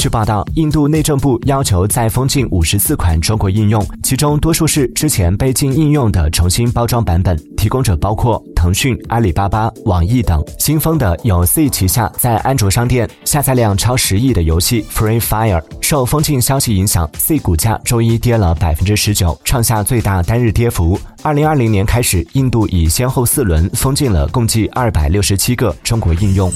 据报道印度内政部要求再封禁五十四款中国应用其中多数是之前被禁应用的重新包装版本提供者包括腾讯阿里巴巴网易等。新封的有 c 旗下在安卓商店下载量超十亿的游戏 free fire 受封禁消息影响 c 股价周一跌了百分之十九创下最大单日跌幅。二零二零年开始印度已先后四轮封禁了共计二百六十七个中国应用。